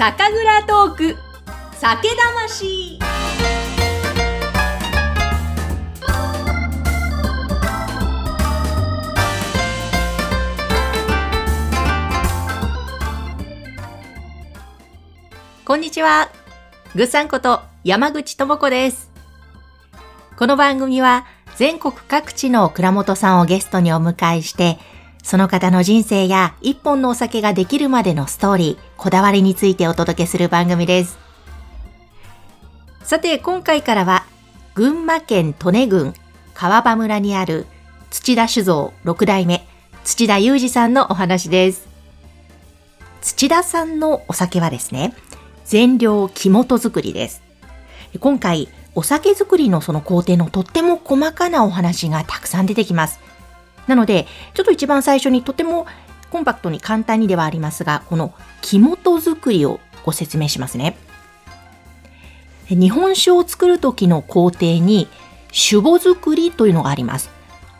酒蔵トーク酒魂こんにちは。ぐさんこと山口智子です。この番組は全国各地の蔵元さんをゲストにお迎えして、その方の人生や一本のお酒ができるまでのストーリー、こだわりについてお届けする番組です。さて、今回からは、群馬県利根郡川場村にある土田酒造6代目、土田裕二さんのお話です。土田さんのお酒はですね、全量木本作りです。今回、お酒作りのその工程のとっても細かなお話がたくさん出てきます。なので、ちょっと一番最初にとてもコンパクトに簡単にではありますが、この木本作りをご説明しますね。日本酒を作る時の工程に、酒母作りというのがあります。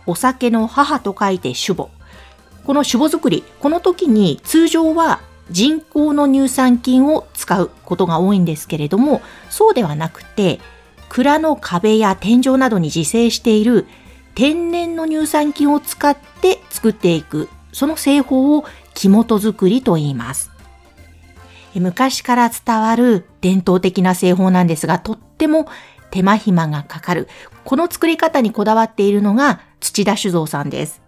お酒の母と書いて酒母。この酒母作り、この時に通常は人工の乳酸菌を使うことが多いんですけれども、そうではなくて、蔵の壁や天井などに自生している天然の乳酸菌を使って作っていく、その製法を木本作りと言います。昔から伝わる伝統的な製法なんですが、とっても手間暇がかかる。この作り方にこだわっているのが土田酒造さんです。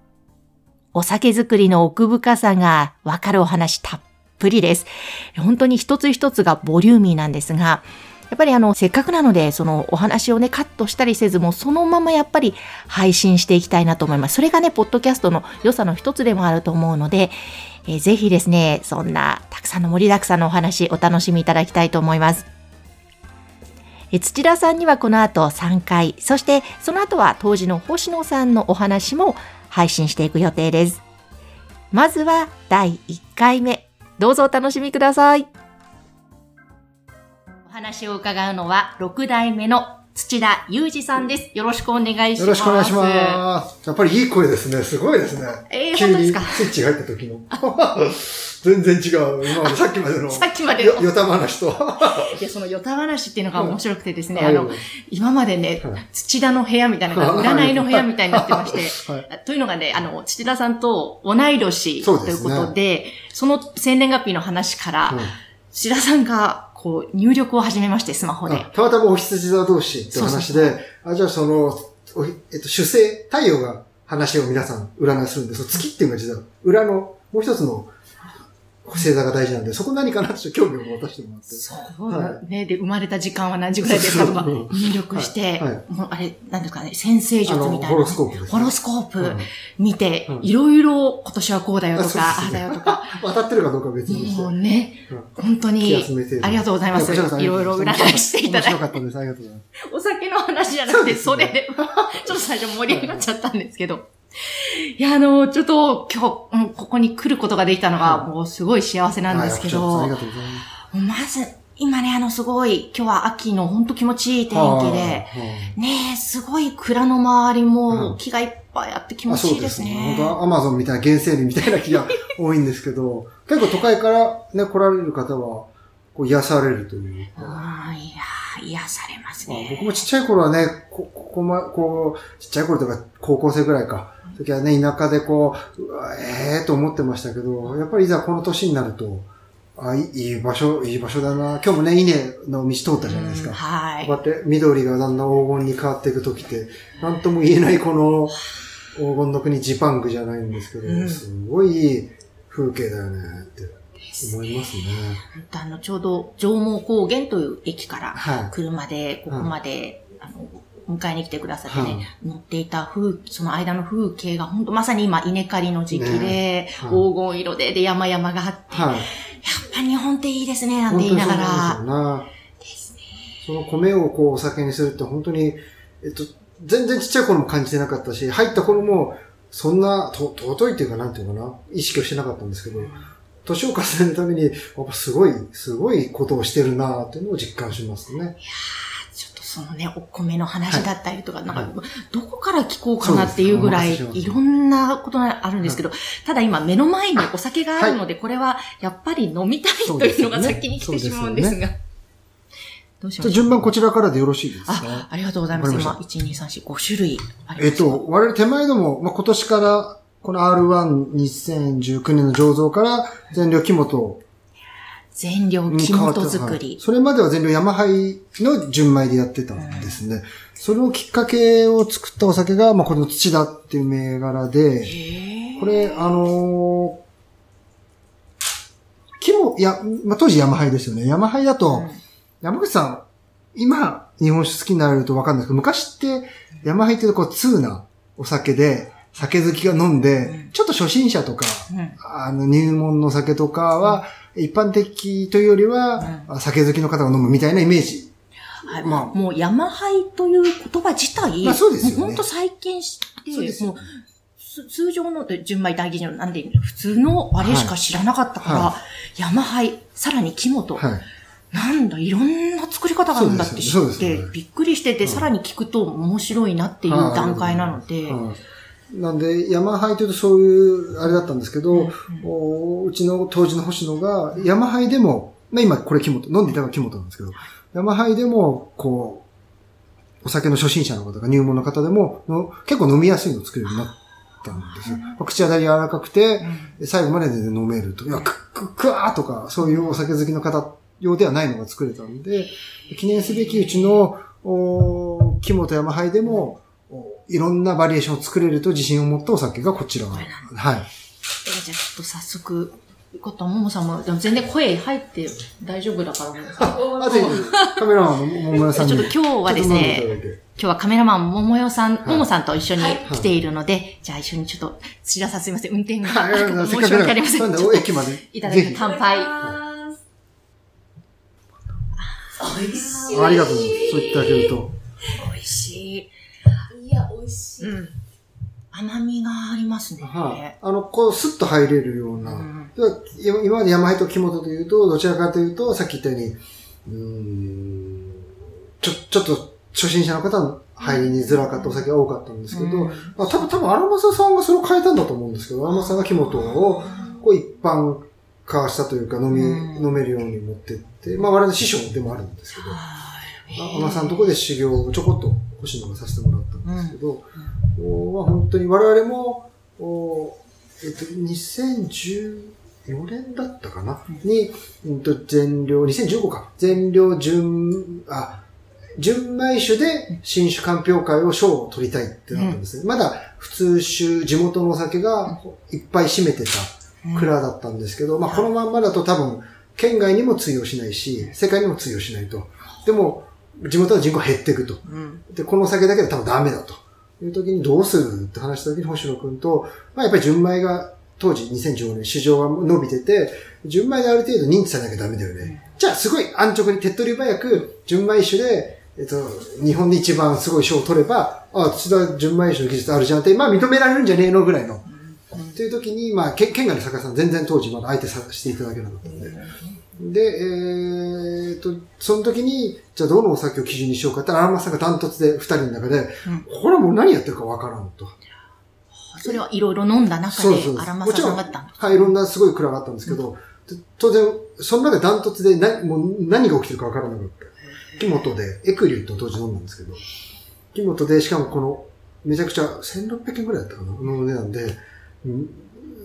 お酒作りの奥深さがわかるお話たっぷりです。本当に一つ一つがボリューミーなんですが、やっぱりあの、せっかくなので、そのお話をね、カットしたりせずも、そのままやっぱり配信していきたいなと思います。それがね、ポッドキャストの良さの一つでもあると思うので、えーぜひですね、そんなたくさんの盛りだくさんのお話、お楽しみいただきたいと思います。え土田さんにはこの後3回、そしてその後は当時の星野さんのお話も配信していく予定です。まずは第1回目、どうぞお楽しみください。お話を伺うのは6代目の土田裕二さんです。よろしくお願いします。よろしくお願いします。やっぱりいい声ですね。すごいですね。えー急に本当ですか？スイッチが入った時の。全然違う。今までさっきまでの。さっきまでの。よよた話と。いや、そのヨタ話っていうのが面白くてですね、うんあのはい、今までねはい、土田の部屋みたいなのが占いの部屋みたいになってまして、はい。というのがね、あの、土田さんと同い年ということで、その生年月日の話から、うん土田さんが、こう、入力を始めまして、スマホであ。たまたまお羊座同士って話で、あ、じゃあその、おえっと、主星、太陽が話を皆さん占いするんで、その月っていうのが実は裏のもう一つの星座が大事なんで、そこ何かなって興味を持たせてもらって。そうはね。で、生まれた時間は何時ぐらいですか？とか入力してはいはい、もうあれ、なんですかね、先生術みたいな。ホロスコープね。ホロスコープうん見てうん、いろいろ今年はこうだよとか、ああだよとか、当たってるかどうかは別にして。もうね、うん本当にありがとうございます。いろいろ占いしていただいて面白かったです。ありがとうございます。お酒の話じゃなくて、それで、ちょっと最初盛り上がっちゃったんですけど。いや、あの、ちょっと今日、うんここに来ることができたのが、はいもうすごい幸せなんですけはいありどが、とうございます。まず、今ね、あの、すごい、今日は秋の本当気持ちいい天気で、ねえ、すごい蔵の周りうんも木がいっぱいあって気あ持ちいいですね。本当はアマゾンみたいな原生林みたいな木が多いんですけど、結構都会からね、来られる方は、こう癒されるというか。ああ、いやー、癒されますまあね。僕もちっちゃい頃はね、こ、ここま、こう、ちっちゃい頃とか高校生ぐらいか。時はね、田舎でこう、うわええー、と思ってましたけど、やっぱりいざこの年になると、あ、いいいい場所、いい場所だな。今日もね、稲の道通ったじゃないですうんか。はいこう。やって緑がだんだん黄金に変わっていく時って、なんとも言えないこの黄金の国ジパングじゃないんですけど、うんすごいいい風景だよねって思いますね。本当あの、ちょうど、上毛高原という駅から、はい。車でここまで、あの、迎えに来てくださってね、はい乗っていた風、その間の風景が本当まさに今稲刈りの時期で、黄金色で、で山々があって、やっはい。ぱ日本っていいですね、なんて言いながら。ですよな。その米をこうお酒にするって本当に、えっと、全然ちっちゃい頃も感じてなかったし、入った頃も、そんな、と、尊いっていうかなんていうかな、意識をしてなかったんですけど、年を重ねるために、やっぱすごい、すごいことをしてるなっていうのを実感しますね。ちょっとそのね、お米の話だったりとか、なんか、はいどこから聞こうかなっていうぐらい、い。ろんなことがあるんですけど、ただ今目の前にお酒があるので、これはやっぱり飲みたいというのが先に来てしまうんですが。どうしましょう？じゃあ順番こちらからでよろしいですか？あ、ありがとうございます。今、わか1、2、3、4、5種類あります。えっと、我々手前でも、まあ、今年から、この R12019 年の醸造から、全量木本全量に木変わって本作はいり。それまでは全量山灰の純米でやってたんですね。それをきっかけを作ったお酒が、まあ、この土田っていう銘柄で、へこれ、あのー木も、いや、まあ、当時山灰ですよね。山灰だと、山口さん、今、日本酒好きになられるとわかんないですけど、昔って、山灰っていうとこう、通なお酒で、酒好きが飲んで、ちょっと初心者とか、うん。あの、入門の酒とかは、一般的というよりは、酒好きの方が飲むみたいなイメージ。はいまあ。もう山灰という言葉自体、まあそうですよね。もう本当再建して、そうですよもうす通常の純米大吟醸なんで、普通のあれしか知らなかったから、は山灰、さらに木本、はい。なんだ、いろんな作り方があるんだって知って、ですよね。びっくりしてて、うんさらに聞くと面白いなっていう段階なので、はいなんで、山灰というとそういう、あれだったんですけど、うんおうちの当時の星野が、山灰でも、まあ今これ木本、飲んでいたのが木本なんですけど、山灰でも、こう、お酒の初心者の方が入門の方でも、の結構飲みやすいのを作れるようになったんですよ。まあ口当たり柔らかくて、最後までで飲めると。いや、く、く、くわーとか、そういうお酒好きの方用ではないのが作れたんで、記念すべきうちの、お木本山灰でも、おいろんなバリエーションを作れると自信を持ったお酒がこちら。はい。えじゃあちょっと早速、ことももさんも、でも全然声入って大丈夫だからもうあ、ぜひ、カメラマンの桃村さんに。ちょっと今日はですね今日はカメラマン、桃代さん、いももさんと一緒にはい来ているので、じゃあ一緒にちょっと、土田さんすいません、運転が、はい、申し訳ありません。なんで、駅まで。いただいてぜひ乾杯。ありがとうございます。そう言っていただけると。美味しい。味しい。うん。甘みがありますね。はい。あの、こう、スッと入れるような。うんで今今まで山灰と木本というと、どちらかというと、さっき言ったように、うーん、ちょ、ちょっと初心者の方の入りにづらかったお酒が多かったんですけど、うんまあ、多分、多分、荒政さんがそれを変えたんだと思うんですけど、荒政さんが木本を、こう、一般化したというか、飲み、うん飲めるように持ってって、まあ、我々の師匠でもあるんですけど、はい天さんのところで修行をちょこっと星野がさせてもらったんですけど、おまあ、本当に我々も、おえっと、2014年だったかな、に、うんと、全量、2015か、全量純、あ、純米酒で新酒鑑評会を賞を取りたいってなったんですね。まだ普通酒、地元のお酒がいっぱい占めてた蔵だったんですけど、まあこのまんまだと多分、県外にも通用しないし、世界にも通用しないと。でも、地元の人口減っていくと。うん。で、このお酒だけで多分ダメだと。いう時にどうするって話した時に星野くんと、まあやっぱり純米が当時2015年市場が伸びてて、純米である程度認知されなきゃダメだよね。じゃあすごい安直に手っ取り早く純米酒で、えっと、日本で一番すごい賞を取れば、あ、土田純米酒の技術あるじゃんって、まあ認められるんじゃねえのぐらいの。っていう時に、まあ、け県外の酒屋さん全然当時まだ相手さしていただけなかったんで。で、えーっと、その時に、じゃあどのお酒を基準にしようかって、荒間さんがダントツで二人の中で、うんこれはもう何やってるかわからんと。それはいろいろ飲んだ中で荒もちろん、政さんがあったんだ。はい、いろんなすごい蔵があったんですけど、で当然、その中でダントツでなもう何が起きてるかわからなかった。木本で、エクリューと当時飲んだんですけど、木本で、しかもこの、めちゃくちゃ1600円くらいだったかな、の値段で、うん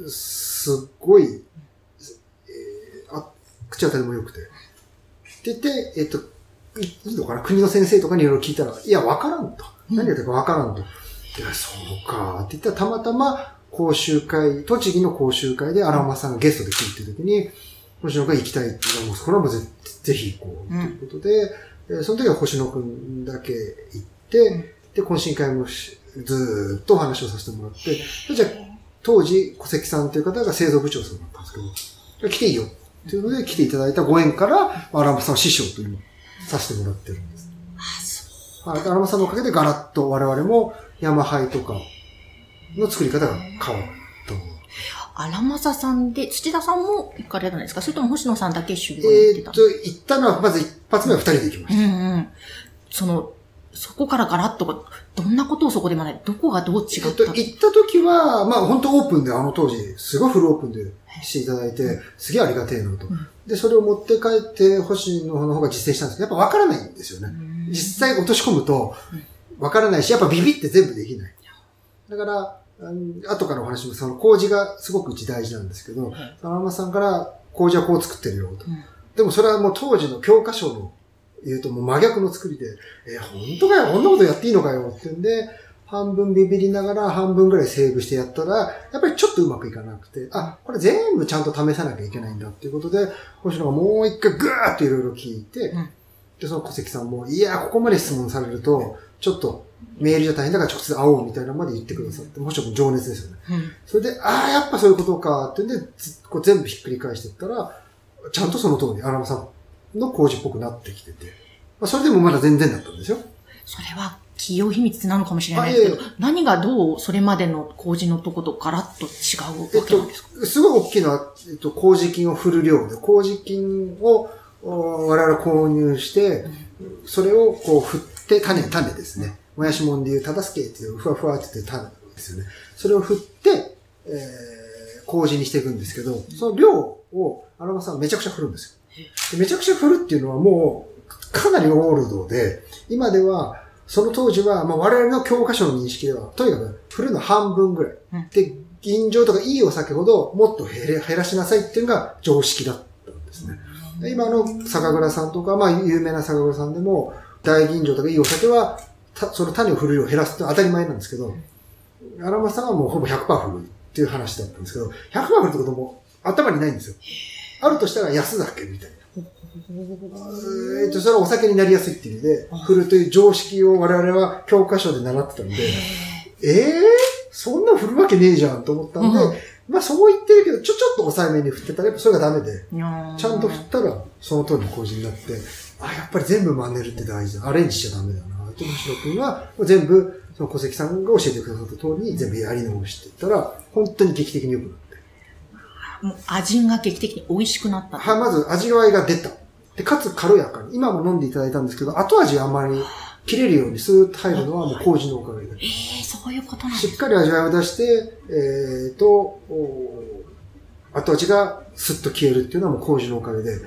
すっごい、えーあ、口当たりも良くて。って言って、えっと、いいいのかな？国の先生とかにいろいろ聞いたら、いや、わからんと。何やってるかわからんと。いや、そうか。って言ったら、たまたま講習会、栃木の講習会で荒間さんがゲストで来るっていう時に、星野が行きたいって言ったら、もうそれはもうぜぜひ行こう。ということで、えーその時は星野くんだけ行って、で、懇親会もしずーっとお話をさせてもらって、でじゃあ、当時、小関さんという方が製造部長さんだったんですけど、来ていいよ。というので、来ていただいたご縁から、荒間さんは師匠と今、させてもらってるんです。はい。荒間さんのおかげでガラッと我々も山灰とかの作り方が変わった。荒政さんで、土田さんも行かれたんですか？それとも星野さんだけ修行に行ってたえーっと、行ったのは、まず一発目は二人で行きまうした。んうん。その、そこからガラッと、どんなことをそこで学んで、どこがどう違えった行った時は、まあ本当オープンで、あの当時、すごいフルオープンでしていただいて、すげえありがてえなと。ん。で、それを持って帰って、星野の方が実践したんですけど、やっぱ分からないんですよね。実際落とし込むと、分からないし、やっぱビビって全部できない。だから、うん後からお話しますその工事がすごくうち大事なんですけど、田中さんから工事はこう作ってるよと。うん。でもそれはもう当時の教科書の言うともう真逆の作りで、えー本当かよ、こんなことやっていいのかよってんで、半分ビビりながら半分ぐらいセーブしてやったら、やっぱりちょっとうまくいかなくて、あ、これ全部ちゃんと試さなきゃいけないんだっていうことで、星野がもう一回ぐーっといろいろ聞いて、うんで、その小関さんも、いや、ここまで質問されると、ちょっとメールじゃ大変だから直接会おうみたいなのまで言ってくださって、星野も情熱ですよね。うんそれで、ああ、やっぱそういうことかってんで、ずこう全部ひっくり返していったら、ちゃんとその通り、荒間さんの工事っぽくなってきてて、まあ、それでもまだ全然だったんですよ。それは企業秘密なのかもしれないですけど、あいえい何がどうそれまでの工事のとことガラッと違うえっわけなんですか、と、すごい大きいのは、えっと、麹菌を振る量で、麹菌をお我々購入して、それをこう振って、種、種ですね。もやしもんでいう、ただすけっていう、ふわふわって言って種ですよね。それを振って、えー、麹にしていくんですけど、その量を、荒間さんはめちゃくちゃ振るんですよ。でめちゃくちゃ振るっていうのはもう、かなりオールドで、今では、その当時は、まあ、我々の教科書の認識では、とにかく振るの半分ぐらい。うんで、吟醸とかいいお酒ほどもっと減らしなさいっていうのが常識だったんですね。で今の酒蔵さんとか、まあ有名な酒蔵さんでも、大吟醸とかいいお酒は、たその種を振る量を減らすって当たり前なんですけど、荒間さんはもうほぼ100%振るっていう話だったんですけど、100%振るってことも頭にないんですよ。あるとしたら安酒みたいな。えっと、それはお酒になりやすいっていう意味で、振るという常識を我々は教科書で習ってたんで、ええそんな振るわけねえじゃんと思ったんで、うんまあそう言ってるけど、ちょ、ちょっと抑えめに振ってたら、やっぱそれがダメで、ちゃんと振ったら、その通りの麹になって、あ、やっぱり全部真似るって大事だ。アレンジしちゃダメだな。と、星野君は、全部、その小関さんが教えてくださった通りに全部やり直していったら、本当に劇的に良くなって。もう味が劇的に美味しくなった。はい、まず味わいが出た。で、かつ軽やかに。今も飲んでいただいたんですけど、後味があんまり切れるようにスーッと入るのはもう麹のおかげで。ええそういうことなんですしっかり味わいを出して、えーと、お後味がスッと消えるっていうのはもう麹のおかげで、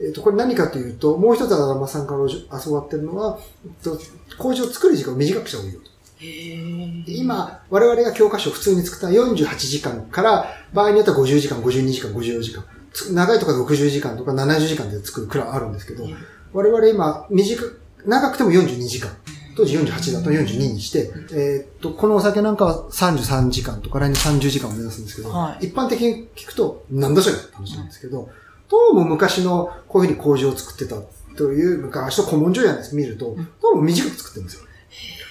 えっ、と、これ何かというと、もう一つは山さんから教わってるのは、えっと麹を作る時間を短くした方がいいよと。今、我々が教科書を普通に作った48時間から、場合によっては50時間、52時間、54時間。つ長いところで60時間とか70時間で作るくらいあるんですけど、我々今、短く、長くても42時間。当時48だと42にして、えーっと、このお酒なんかは33時間とか来年30時間を目指すんですけど、はい一般的に聞くと、なんだそれって話なんですけど、どうも昔のこういうふうに麹を作ってたという昔の古文書やんです見ると、どうも短く作ってるんですよ。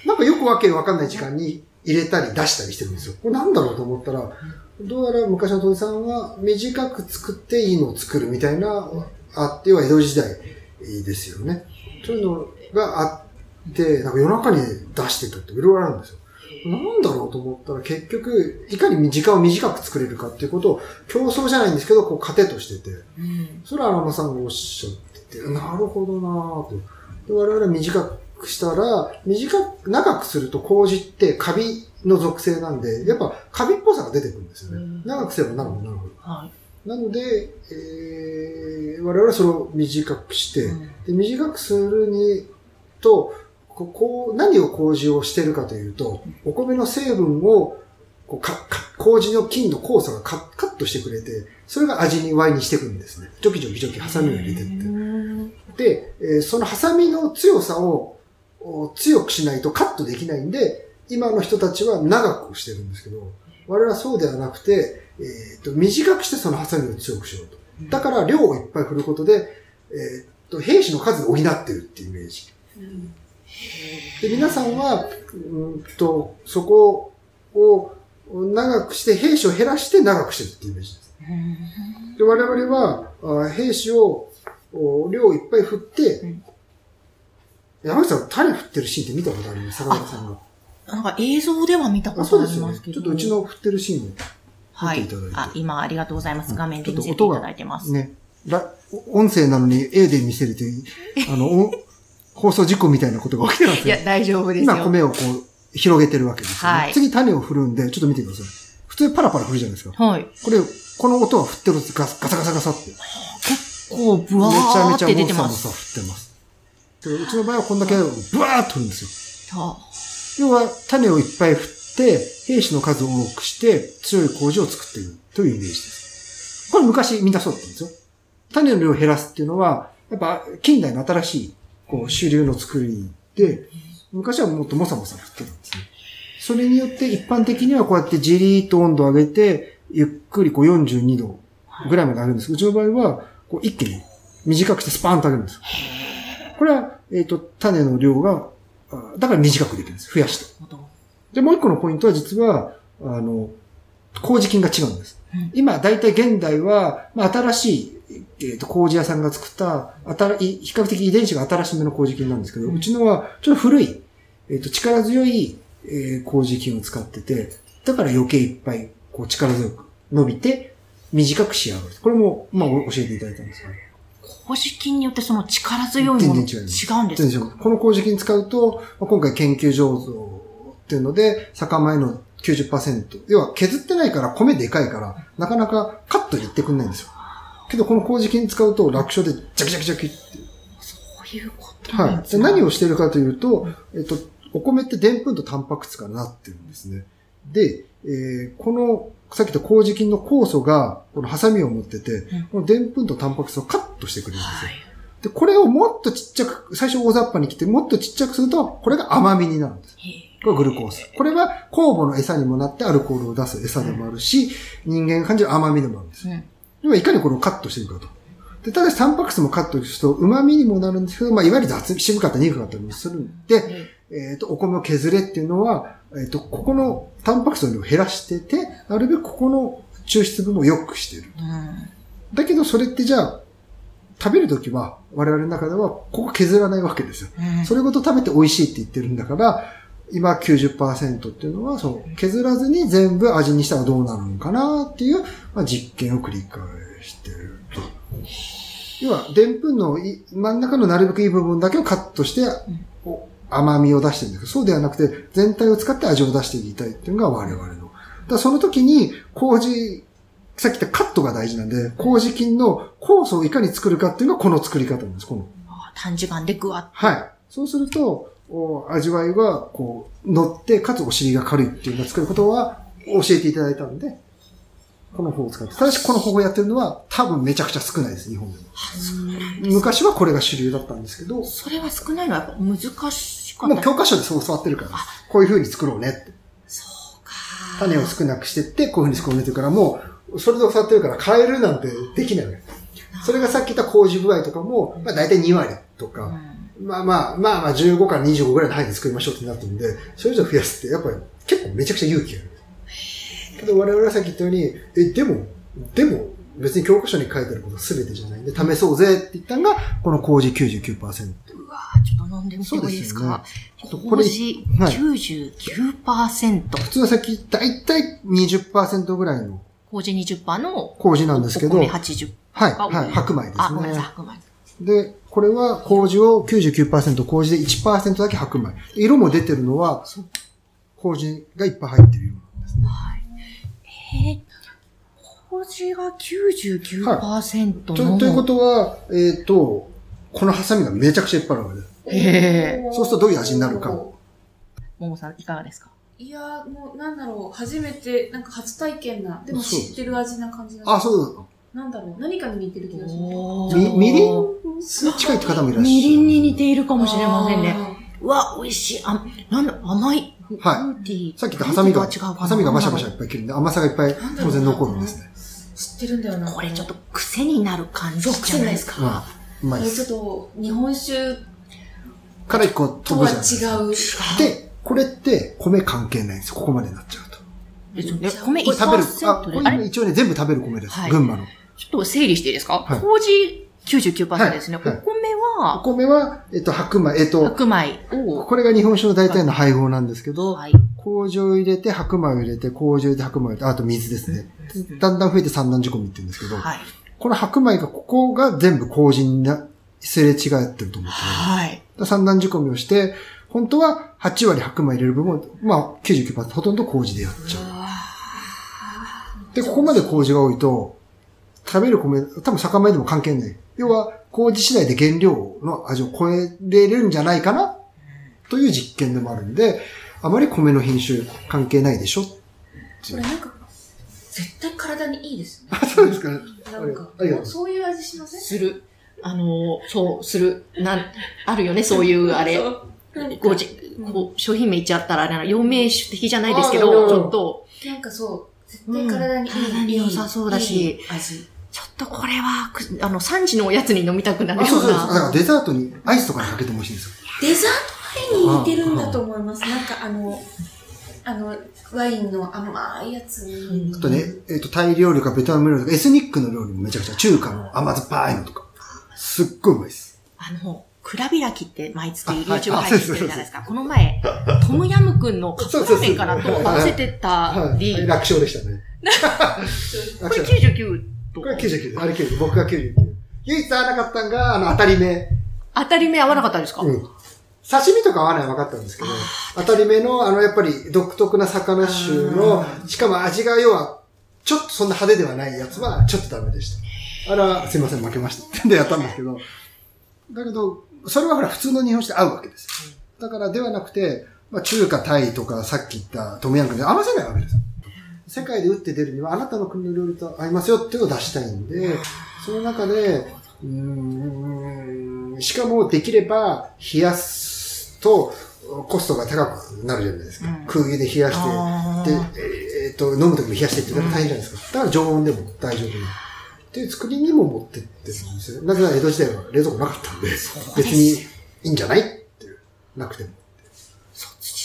なんかよくわけわかんない時間に入れたり出したりしてるんですよ。これなんだろうと思ったら、どうやら昔の鳥さんは短く作っていいのを作るみたいな、あって、要は江戸時代ですよね。そういうのがあって、なんか夜中に出してたっていろいろあるんですよ。なんだろうと思ったら結局、いかに時間を短く作れるかっていうことを競争じゃないんですけど、こう糧としてて、うんそれは荒間さんがおっしゃってて、なるほどなぁと。で我々は短くしたら、短く、長くすると麹ってカビの属性なんで、やっぱカビっぽさが出てくるんですよね。うん長くすればなるほどなるほど。はいなので、えー、我々はそれを短くして、うんで短くするにと、ここう、何を麹をしてるかというと、お米の成分を、こうか、か、麹の菌の酵素がカカットしてくれて、それが味にワイにしていくんですね。ジョキジョキジョキ、ハサミを入れてって。うんで、えーそのハサミの強さをお強くしないとカットできないんで、今の人たちは長くしてるんですけど、我々はそうではなくて、えーと短くしてそのハサミを強くしようと。だから量をいっぱい振ることで、えーと兵士の数を補ってるっていうイメージ。で、皆さんは、うんと、そこを長くして、兵士を減らして長くしてるっていうイメージです。で、我々は、あ兵士をお量をいっぱい振って、うん山口さん、種振ってるシーンって見たことあります？坂田さんが。なんか映像では見たあ、ことあ。りますけど。ちょっとうちの振ってるシーンをはい見ていただいて。あ、今ありがとうございます。画面で見せていただいてます。ね。ら音声なのに絵で見せるという、あの、お放送事故みたいなことが起きてるんですよいや、。大丈夫ですよ。今米をこう、広げてるわけですよ、ねはい次種を振るんで、ちょっと見てください。普通パラパラ振るじゃないですか。はい。これ、この音は振ってるんですガサガサガサガサって。こう、ブめワちゃめちゃーって出モサモてます。サ振ってます。でうちの場合はこんだけブワーっと振るんですよ。は要は、種をいっぱい振って、兵士の数を多くして、強い工事を作っているというイメージです。これ昔みんなそうだったんですよ。種の量を減らすっていうのは、やっぱ近代の新しい、こう、主流の作りで、昔はもっともさもさ振ってたんですね。それによって一般的にはこうやってじりーっと温度を上げて、ゆっくりこう42度ぐらいまで上げるんです。うちの場合は、こう一気に短くしてスパーンと上げるんです。これは、えっ、と、種の量が、あだから短くできるんです。増やして。で、もう一個のポイントは実は、あの、麹菌が違うんです。うん今、大体現代は、まあ、新しい、えー、と麹屋さんが作った、新い比較的遺伝子が新しめの麹菌なんですけど、うちのはちょっと古い、えっ、と、力強い、えー麹菌を使ってて、だから余計いっぱい、こう、力強く伸びて、短く仕上がる。これも、まあ、お教えていただいたんですけど。麹菌によってその力強いもの全違うんですか？この麹菌使うと、まあ今回研究醸造っていうので、酒米の90%。要は削ってないから米でかいから、なかなかカットにいってくんないんですよ。けどこの麹菌使うと楽勝でジャキジャキジャキって。そういうことなんはい。ですねで何をしてるかというと、えっと、お米って澱粉とタンパク質からなってるんですね。で、えーこの、さっき言った麹菌の酵素が、このハサミを持ってて、うんこの澱粉とタンパク質をカットしてくれるんですよ。はい。で、これをもっとちっちゃく、最初大雑把に切って、もっとちっちゃくすると、これが甘みになるんです。へこれがグルコース。これは酵母の餌にもなってアルコールを出す餌でもあるし、人間が感じる甘みでもあるんです。うん要はいかにこれをカットしていくかと。で、ただしタンパク質もカットすると旨味にもなるんですけど、まあ、いわゆる雑、渋かったり苦かったりもするんで、えっ、と、お米を削れっていうのは、えっ、と、ここのタンパク質の量を減らしてて、なるべくここの抽出分を良くしてる。うんだけどそれってじゃあ、食べるときは、我々の中では、ここ削らないわけですよ。うんそれごと食べて美味しいって言ってるんだから、今90%っていうのは、そう、削らずに全部味にしたらどうなるのかなっていう、まあ、実験を繰り返してると。要は、でんぷんのい真ん中のなるべくいい部分だけをカットして、お甘みを出してるんだけど、そうではなくて、全体を使って味を出していきたいっていうのが我々の。だその時に、麹、さっき言ったカットが大事なんで、麹菌の酵素をいかに作るかっていうのがこの作り方なんです、この。あ短時間でぐわっはい。そうすると、お味わいが、こう、乗って、かつお尻が軽いっていうのを作ることは、教えていただいたんで、この方を使って。ただし、この方法をやってるのは、多分めちゃくちゃ少ないです、日本でも。昔はこれが主流だったんですけど、もそれは少ないのはやっぱ難しかった。う教科書でそう教わってるから、こういう風に作ろうねって。そうか。種を少なくしてって、こういう風に作ろうねってから、もう、それで教わってるから変えるなんてできないわけ。それがさっき言った麹具合とかも、まあ大体2割とか、うんまあまあ、まあまあ15から25ぐらいの範囲で作りましょうってなってるんで、それ以上増やすって、やっぱり結構めちゃくちゃ勇気が。けど我々はさっき言ったように、え、でも、でも、別に教科書に書いてあること全てじゃないんで、試そうぜって言ったのが、この麹99%。うわちょっと飲んでみてもいいですか？ちょっとこれ、麹はい99%。普通はさっき、だいたい20%ぐらいの麹20%の麹なんですけど、お米はい、80%。はい、白米ですあ、ごめんなさい、ね。白米。で、これは麹を99%、麹で1%だけ白米。色も出てるのは、麹がいっぱい入ってる色なんですね。はい。えー、麹が99%の。とということは、えっ、と、このハサミがめちゃくちゃいっぱいあるわけです。へーそうするとどういう味になるか。ももさん、いかがですか？いやー、もう、なんだろう、初めて、なんか初体験な、でも知ってる味な感じがあ、そうなんだろう、何かに似てる気がする。おだ。み、みりん？近いって方もいらっしゃる。みりんに似ているかもしれませんね。あうわ、美味しい。あ、なんだ、甘い。はいさっき言ったハサミが、ハサミがバシャバシャいっぱい切るんで、甘さがいっぱい当然残るんですね。ー知ってるんだよな。これちょっと癖になる感じじゃないですうんか？。うまいえです。ちょっと、日本酒から一個飛ぶじゃないですか？違う。で、これって米関係ないんですよ。ここまでになっちゃうと。米これ食べる、あ、1%こで、あれれ一応ね、全部食べる米です。はい群馬の。ちょっと整理していいですか？はい麹99%ですね。お米おは、米は、えっと、白米、えっと、白米を、これが日本酒の大体の配合なんですけど、はい。麹を入れて、白米を入れて、麹を入れて、白米を入れて、あと水ですね。だんだん増えて三段仕込みって言うんですけど、はい。この白米が、ここが全部麹にな、すれ違ってると思ってる。はい。ら三段仕込みをして、本当は8割白米入れる部分を、まあ99%ほとんど麹でやっちゃう。で、ここまで麹が多いと、食べる米、多分酒米でも関係ない。要は、麹次第で原料の味を超えれるんじゃないかな？という実験でもあるんで、あまり米の品種関係ないでしょ？これなんか、絶対体にいいですね。あ、そうですかね。なんかそういう味しません？する。あの、そう、する。なん、あるよね、そういう、あれ。ごじ、こう、商品名言っちゃったら、あれな、陽明酒的じゃないですけあど、ーちょっと、なんかそう、絶対体にいい。うん体に良さそうだしいい味。ちょっとこれは、くあの、3時のおやつに飲みたくなるあ、よそうそうです。だうな。からデザートにアイスとかにかけても美味しいんですよ。デザートワインに似てるんだと思います。なんかあの、あの、ワインの甘いやつに。あとね、えっ、と、タイ料理とかベトナム料理とか、エスニックの料理もめちゃくちゃ、中華の甘酸っぱいのとか、すっごいうまいです。あの、クラビラキって毎月 YouTube あ配信してるじゃないですか。この前、トムヤムくんのカップラーメンかなと合わせてたはい。り、楽勝でしたね。これ楽勝99とこれ99です。あれ99。僕が99。唯一合わなかったのが、あの、当たり目。当たり目合わなかったですか？うん。刺身とか合わないのは分かったんですけど、当たり目の、あの、やっぱり独特な魚種の、しかも味が要は、ちょっとそんな派手ではないやつは、ちょっとダメでした。あれは、すいません、負けました。ってんでやったんですけど、だけど、それはほら、普通の日本酒で合うわけですよ。だから、ではなくて、まあ、中華、タイとか、さっき言ったトムヤムクンで合わせないわけですよ。世界で打って出るには、あなたの国の料理と合いますよっていうのを出したいんで、その中で、うーん、しかもできれば冷やすとコストが高くなるじゃないですか。うん空気で冷やして、で、えーっと、飲むときも冷やしてって大変じゃないですか。だから常温でも大丈夫な。っていう作りにも持ってってるんですよ。なぜなら江戸時代は冷蔵庫なかったんで、別にいいんじゃないっていう。なくても。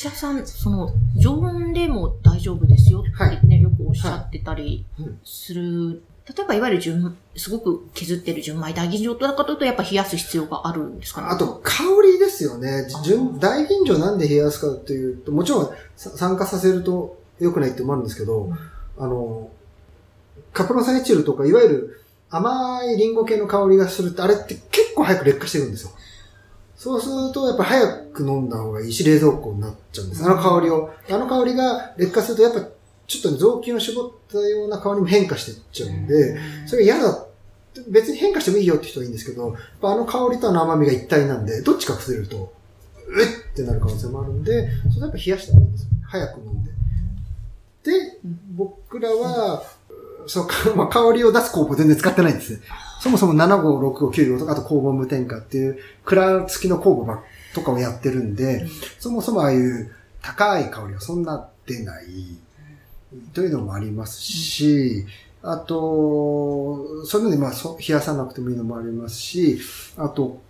土田さん、その、常温でも大丈夫ですよってね、よくおっしゃってたりする。例えば、いわゆる純、すごく削ってる純米大吟醸とかというと、やっぱ冷やす必要があるんですかね？あと、香りですよね。純大吟醸なんで冷やすかっていうと、もちろんさ酸化させると良くないってもあるんですけど、あの、カプロンサイチルとか、いわゆる甘いリンゴ系の香りがするって、あれって結構早く劣化していくんですよ。そうすると、やっぱ早く飲んだ方がいいし、冷蔵庫になっちゃうんです。あの香りを。あの香りが劣化すると、やっぱちょっと雑巾を絞ったような香りも変化していっちゃうんで、それが嫌だ。別に変化してもいいよって人はいいんですけど、あの香りとあの甘みが一体なんで、どっちか崩れると、うっってなる可能性もあるんで、それはやっぱ冷やした方がいいんですよ。早く飲んで。で、僕らは、そのか、まあ、香りを出す酵母全然使ってないんですね。そもそも7号、6号、9号とか、あと酵母無添加っていう、蔵付きの酵母ばとかをやってるんで、そもそもああいう高い香りはそんな出ない、というのもありますし、あと、そういうので、まあ、そ冷やさなくてもいいのもありますし、あと、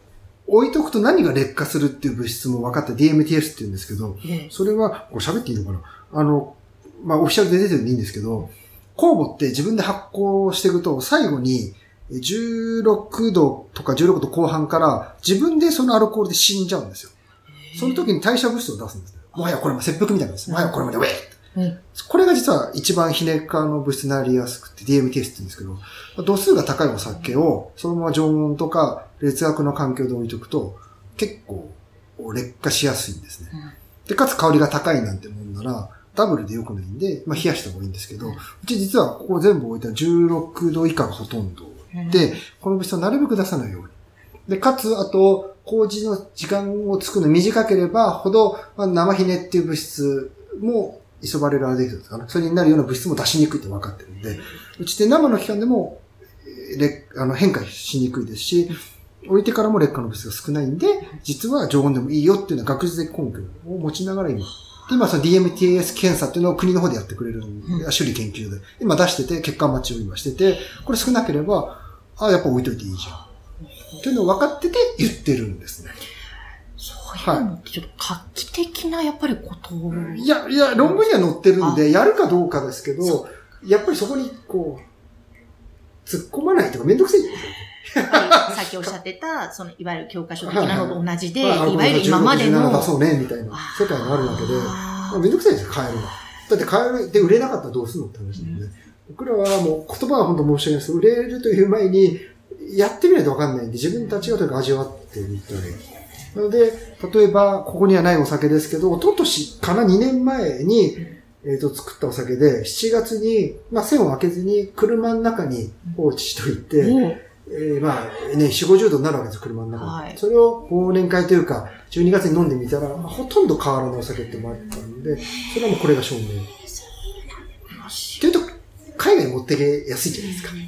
置いとくと何が劣化するっていう物質も分かって DMTS って言うんですけど、ええ。それは、これ喋っていいのかな？あの、まあ、オフィシャルで出てるんでいいんですけど、酵母って自分で発酵していくと、最後に16度とか16度後半から自分でそのアルコールで死んじゃうんですよ。その時に代謝物質を出すんですね。もはやこれも切腹みたいなんです。もはやこれまでウェーってうんこれが実は一番ひね化の物質になりやすくて DMTS って言うんですけど、度数が高いお酒をそのまま常温とか劣悪の環境で置いとくと結構劣化しやすいんですね。で、かつ香りが高いなんてもんならダブルで良くないんで、まあ冷やした方がいいんですけど、うち実はここ全部置いたら16度以下がほとんどで、この物質をなるべく出さないように。で、かつ、あと、麹の時間を作るの短ければほど、まあ、生ひねっていう物質も、イソバレルアルデヒドですかね。それになるような物質も出しにくいって分かってるんで、うちって生の期間でも、えー劣あの変化しにくいですし、置いてからも劣化の物質が少ないんで、実は常温でもいいよっていうのは学術的根拠を持ちながら今、で今その DMTS 検査っていうのを国の方でやってくれるんで、うん首里研究所で、今出してて、血管待ちを今してて、これ少なければ、あやっぱ置いといていいじゃん。っていうのを分かってて言ってるんですね。そういうのってちょっと画期的なやっぱりこと？を。いや、いや、論文には載ってるんで、やるかどうかですけど、やっぱりそこに、こう、突っ込まないというか、めんどくさいさっきおっしゃってた、その、いわゆる教科書的なのと同じで、いまあわゆる今まで16 17の。出そうね、みたいな世界があるわけで、めんどくさいですよ、変えるのは。だって変える、で、売れなかったらどうするのって話なんで、僕らはもう言葉は本当申し訳ないです。売れるという前に、やってみないとわかんないんで、自分たちがとにかく味わってみたり。なので、例えば、ここにはないお酒ですけど、一昨年かな2年前に、えっ、と、作ったお酒で、7月に、まあ、線を開けずに車の中に放置しといて、えーまあ、ね、4、50度になるわけです、車の中に。はいそれを忘年会というか、12月に飲んでみたら、ほとんど変わらないお酒ってもあったんで、それはもうこれが証明。海外に持ってけやすいじゃないですか。いや、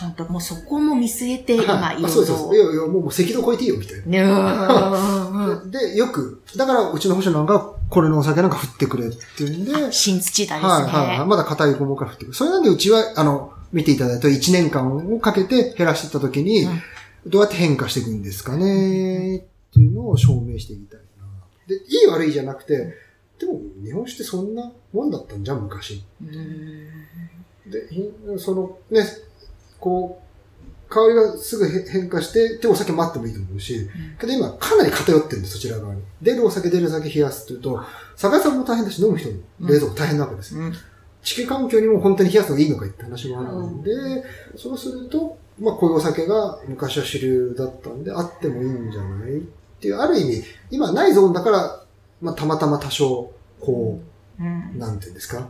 本当もうそこも見据えて、今、はいいろいあそう。そういやいや、もうもう赤道超えていいよ、みたいな。で、よく、だから、うちの保守なんか、これのお酒なんか振ってくれって言うんで、はい新土田ですね。はいはい。まだ硬い小から振ってくる。それなんでうちは、あの、見ていただいた1年間をかけて減らしていったときに、どうやって変化していくんですかねっていうのを証明していきたいな。で、いい悪いじゃなくて、でも、日本酒ってそんなもんだったんじゃん、昔。うんで、ひその、ね、こう、香りがすぐへ変化して、で、お酒待ってもいいと思うし、けど今、かなり偏ってるんです、そちら側に。出るお酒、出るお酒冷やすっていうと、酒屋さんも大変だし、飲む人も冷蔵庫大変なわけですよ。うん。地球環境にも本当に冷やすのがいいのかって話もあるん。で、そうすると、まあ、こういうお酒が昔は主流だったんで、あってもいいんじゃないっていう、ある意味、今ないゾーンだから、まあ、たまたま多少、こうん。う、なんていうんですか、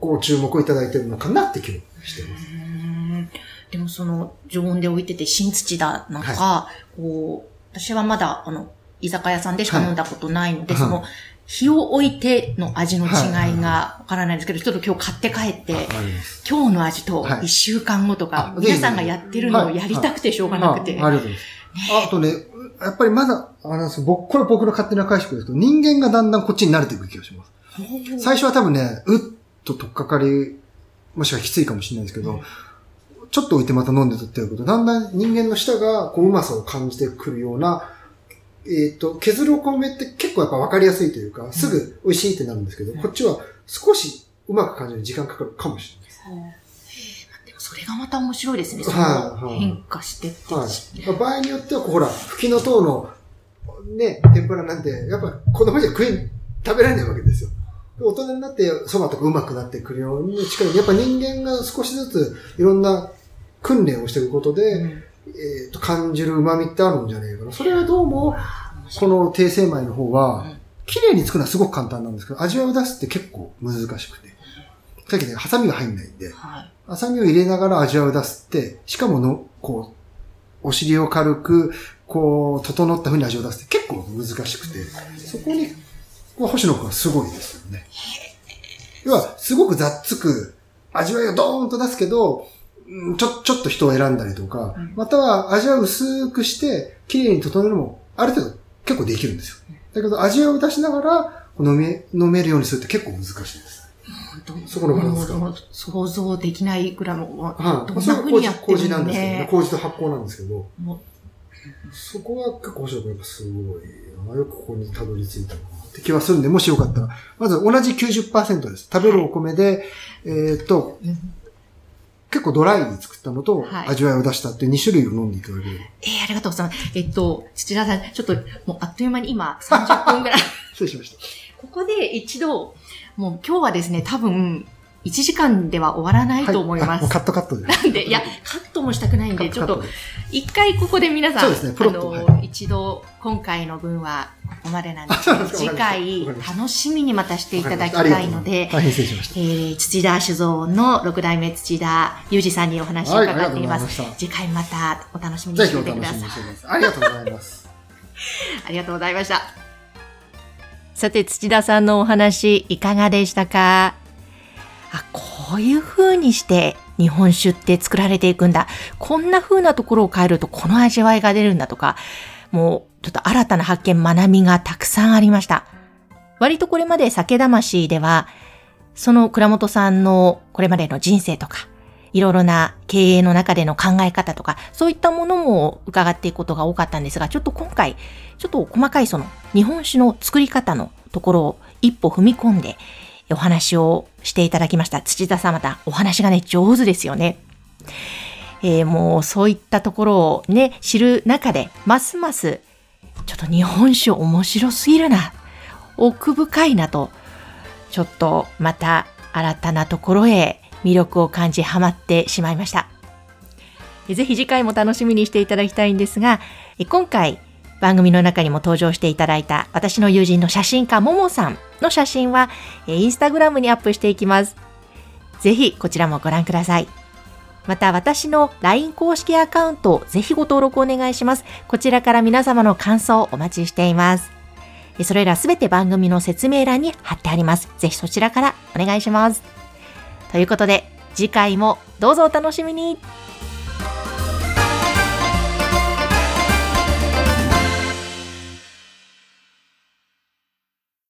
こう注目をいただいてるのかなって気もしてます。うんでもその常温で置いてて新土田なんか、こう、私はまだあの、居酒屋さんでしか飲んだことないので、はいその、日を置いての味の違いがわからないんですけど、ちょっと今日買って帰って。今日の味とはい一週間後とか、あ皆さんがやってるのをやりたくてしょうがなくて。あありがとうございます。あとね、やっぱりまだ、あの、僕、これ僕の勝手な解釈ですけど、人間がだんだんこっちに慣れていく気がします。最初は多分ね、うっと取っかかり、もしくはきついかもしれないですけど、ちょっと置いてまた飲んでとってやること、だんだん人間の舌がこううまさを感じてくるような、えっ、と、削るお米って結構やっぱ分かりやすいというか、すぐ美味しいってなるんですけど、こっちは少しうまく感じる時間かかるかもしでもそれがまた面白いですね。そはいはいの変化してって。れない。はい。まあ場合によっては、ほら、吹きの塔の、ね、天ぷらなんて、やっぱ子供じゃ食えん、食べられないわけですよ。で大人になって蕎麦とかうまくなってくるように近い。やっぱ人間が少しずついろんな訓練をしていくことで、うんえーと感じる旨味ってあるんじゃないかな。それはどうも、この低精米の方うはん、綺麗に作るのはすごく簡単なんですけど、味わいを出すって結構難しくて。さっきね、ハサミが入んないんで、はい。ハサミを入れながら味わいを出すって、しかもの、こう、お尻を軽く、こう、整った風に味を出すって結構難しくて、そこに、こう星野くんはすごいですよね。要は、すごくざっつく、味わいをドーンと出すけど、うんちょ、ちょっと人を選んだりとか、うんまたは味わいを薄くして、綺麗に整えるのも、ある程度結構できるんですよ。だけど、味わいを出しながら、飲め、飲めるようにするって結構難しいです。そこのバランスが想像できないぐらいも、はい。どんな風にやってる麹なんのですけどねね。。麹と発酵なんですけど、もそこは結構面白くやっぱすごいな。よくここにたどり着いたのかなって気はするんで、もしよかったら。まず同じ90%です。食べるお米で、えーっと、う結構ドライに作ったのと、はい味わいを出したっていう2種類を飲んでいただければ。えーありがとうございます。えっと、土田さん、ちょっと、もうあっという間に今30分ぐらい。失礼しました。ここで一度、もう今日はですね、多分、1時間では終わらないと思います。あもうカットカットで。なんで、いや、カットもしたくないんで、ちょっと、一回ここで皆さん、そうですねプロットあの、は一度、今回の分はここまでなんですけど、次か回楽しみにまたしていただきたいので、大変失礼しました。えー、土田酒造の六代目土田裕二さんにお話を伺っています。ござい。次回またお楽しみにぜひおしていてください楽しみに。してください。ありがとうございます。ありがとうございました。さて、土田さんのお話、いかがでしたか？あ、こういう風にして日本酒って作られていくんだ。こんな風なところを変えるとこの味わいが出るんだとか、もうちょっと新たな発見、学びがたくさんありました。割とこれまで酒魂では、その倉本さんのこれまでの人生とか、いろいろな経営の中での考え方とか、そういったものも伺っていくことが多かったんですが、ちょっと今回、ちょっと細かいその日本酒の作り方のところを一歩踏み込んでお話をしていただきました。土田さんまたお話がね、上手ですよね。えーもうそういったところをね、知る中で、ますます、ちょっと日本酒面白すぎるな、奥深いなと、ちょっとまた新たなところへ魅力を感じハマってしまいました。えぜひ次回も楽しみにしていただきたいんですが、今回番組の中にも登場していただいた私の友人の写真家ももさんの写真は、インスタグラムにアップしていきます。ぜひこちらもご覧ください。また私の LINE 公式アカウント、ぜひご登録お願いします。こちらから皆様の感想をお待ちしています。それらすべて番組の説明欄に貼ってあります。ぜひそちらからお願いします。ということで、次回もどうぞお楽しみに